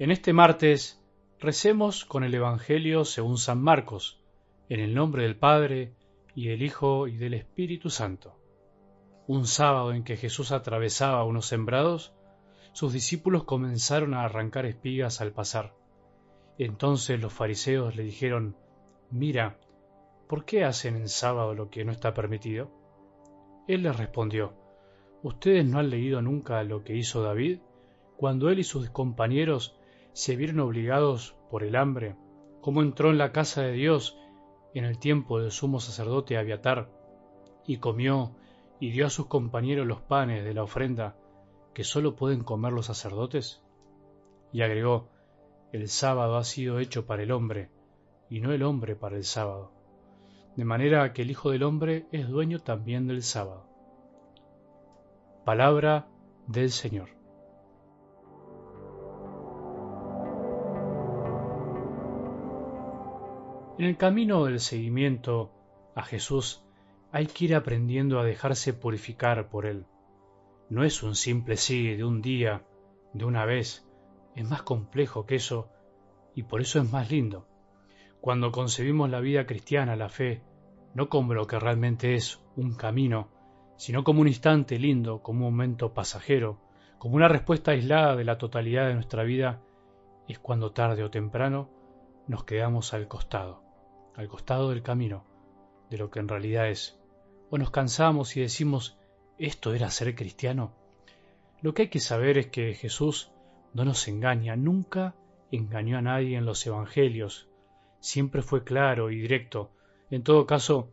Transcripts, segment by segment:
En este martes recemos con el Evangelio según San Marcos, en el nombre del Padre, y del Hijo, y del Espíritu Santo. Un sábado en que Jesús atravesaba unos sembrados, sus discípulos comenzaron a arrancar espigas al pasar. Entonces los fariseos le dijeron, Mira, ¿por qué hacen en sábado lo que no está permitido? Él les respondió, ¿Ustedes no han leído nunca lo que hizo David cuando él y sus compañeros se vieron obligados por el hambre, cómo entró en la casa de Dios en el tiempo del sumo sacerdote Abiatar, y comió y dio a sus compañeros los panes de la ofrenda que sólo pueden comer los sacerdotes? Y agregó, el sábado ha sido hecho para el hombre, y no el hombre para el sábado. De manera que el Hijo del Hombre es dueño también del sábado. Palabra del Señor. En el camino del seguimiento a Jesús hay que ir aprendiendo a dejarse purificar por Él. No es un simple sí de un día, de una vez, es más complejo que eso y por eso es más lindo. Cuando concebimos la vida cristiana, la fe, no como lo que realmente es, un camino, sino como un instante lindo, como un momento pasajero, como una respuesta aislada de la totalidad de nuestra vida, es cuando tarde o temprano nos quedamos al costado al costado del camino de lo que en realidad es. O nos cansamos y decimos, ¿esto era ser cristiano? Lo que hay que saber es que Jesús no nos engaña, nunca engañó a nadie en los evangelios, siempre fue claro y directo. En todo caso,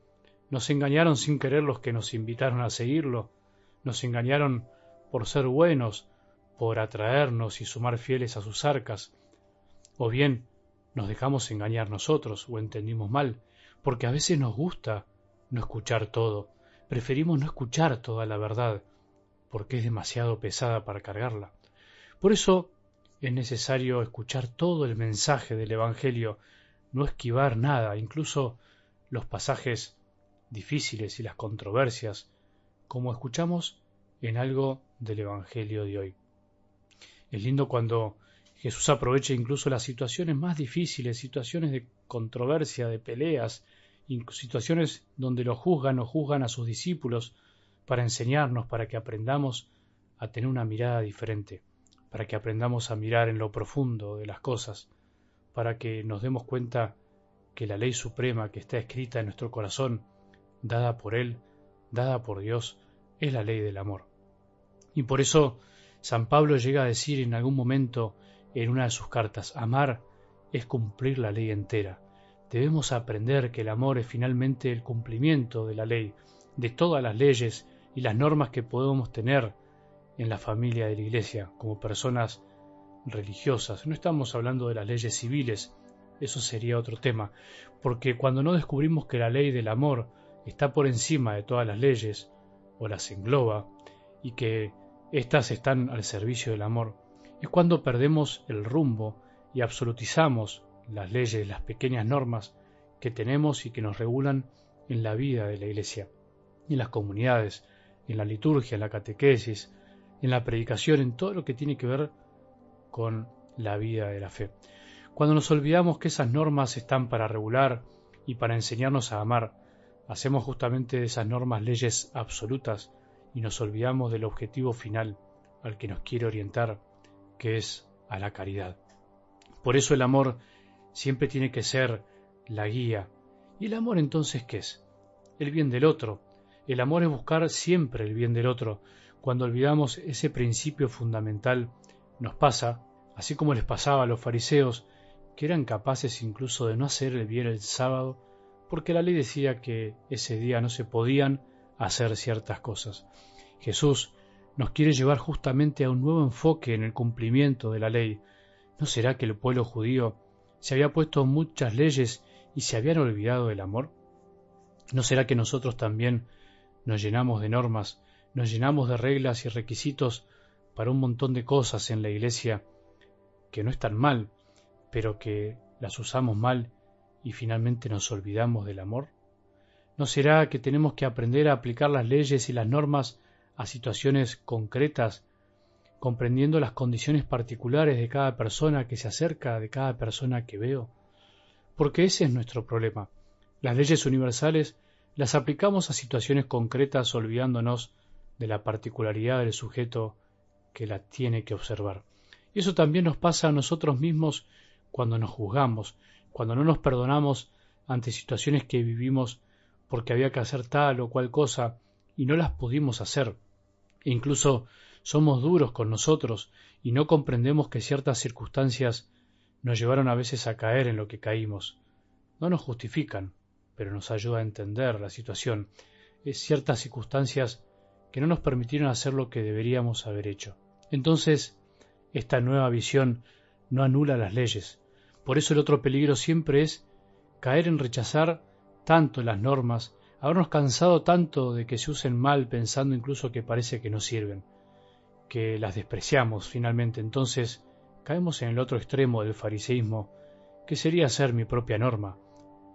nos engañaron sin querer los que nos invitaron a seguirlo, nos engañaron por ser buenos, por atraernos y sumar fieles a sus arcas, o bien nos dejamos engañar nosotros o entendimos mal, porque a veces nos gusta no escuchar todo, preferimos no escuchar toda la verdad, porque es demasiado pesada para cargarla. Por eso es necesario escuchar todo el mensaje del Evangelio, no esquivar nada, incluso los pasajes difíciles y las controversias, como escuchamos en algo del Evangelio de hoy. Es lindo cuando Jesús aprovecha incluso las situaciones más difíciles, situaciones de controversia, de peleas, situaciones donde lo juzgan o juzgan a sus discípulos para enseñarnos, para que aprendamos a tener una mirada diferente, para que aprendamos a mirar en lo profundo de las cosas, para que nos demos cuenta que la ley suprema que está escrita en nuestro corazón, dada por Él, dada por Dios, es la ley del amor. Y por eso San Pablo llega a decir en algún momento en una de sus cartas, amar es cumplir la ley entera. Debemos aprender que el amor es finalmente el cumplimiento de la ley, de todas las leyes y las normas que podemos tener en la familia de la Iglesia como personas religiosas. No estamos hablando de las leyes civiles, eso sería otro tema, porque cuando no descubrimos que la ley del amor está por encima de todas las leyes, o las engloba, y que éstas están al servicio del amor, es cuando perdemos el rumbo y absolutizamos las leyes, las pequeñas normas que tenemos y que nos regulan en la vida de la Iglesia, en las comunidades, en la liturgia, en la catequesis, en la predicación, en todo lo que tiene que ver con la vida de la fe. Cuando nos olvidamos que esas normas están para regular y para enseñarnos a amar, hacemos justamente de esas normas leyes absolutas y nos olvidamos del objetivo final al que nos quiere orientar que es a la caridad. Por eso el amor siempre tiene que ser la guía. ¿Y el amor entonces qué es? El bien del otro. El amor es buscar siempre el bien del otro. Cuando olvidamos ese principio fundamental, nos pasa, así como les pasaba a los fariseos, que eran capaces incluso de no hacer el bien el sábado, porque la ley decía que ese día no se podían hacer ciertas cosas. Jesús nos quiere llevar justamente a un nuevo enfoque en el cumplimiento de la ley. ¿No será que el pueblo judío se había puesto muchas leyes y se habían olvidado del amor? ¿No será que nosotros también nos llenamos de normas, nos llenamos de reglas y requisitos para un montón de cosas en la iglesia que no están mal, pero que las usamos mal y finalmente nos olvidamos del amor? ¿No será que tenemos que aprender a aplicar las leyes y las normas a situaciones concretas comprendiendo las condiciones particulares de cada persona que se acerca, de cada persona que veo. Porque ese es nuestro problema. Las leyes universales las aplicamos a situaciones concretas olvidándonos de la particularidad del sujeto que la tiene que observar. Y eso también nos pasa a nosotros mismos cuando nos juzgamos, cuando no nos perdonamos ante situaciones que vivimos porque había que hacer tal o cual cosa y no las pudimos hacer. Incluso somos duros con nosotros y no comprendemos que ciertas circunstancias nos llevaron a veces a caer en lo que caímos. No nos justifican, pero nos ayuda a entender la situación. Es ciertas circunstancias que no nos permitieron hacer lo que deberíamos haber hecho. Entonces, esta nueva visión no anula las leyes. Por eso el otro peligro siempre es caer en rechazar tanto las normas, habernos cansado tanto de que se usen mal pensando incluso que parece que no sirven, que las despreciamos finalmente. Entonces caemos en el otro extremo del fariseísmo, que sería ser mi propia norma,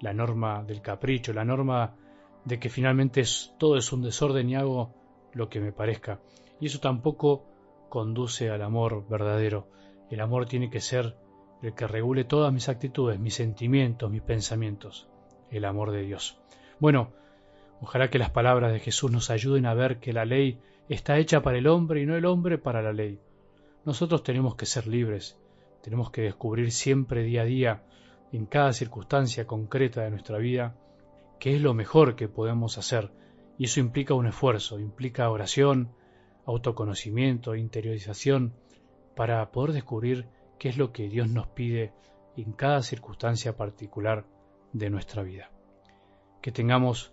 la norma del capricho, la norma de que finalmente todo es un desorden y hago lo que me parezca. Y eso tampoco conduce al amor verdadero. El amor tiene que ser el que regule todas mis actitudes, mis sentimientos, mis pensamientos, el amor de Dios. Bueno, ojalá que las palabras de Jesús nos ayuden a ver que la ley está hecha para el hombre y no el hombre para la ley. Nosotros tenemos que ser libres, tenemos que descubrir siempre día a día, en cada circunstancia concreta de nuestra vida, qué es lo mejor que podemos hacer, y eso implica un esfuerzo, implica oración, autoconocimiento, interiorización, para poder descubrir qué es lo que Dios nos pide en cada circunstancia particular de nuestra vida. Que tengamos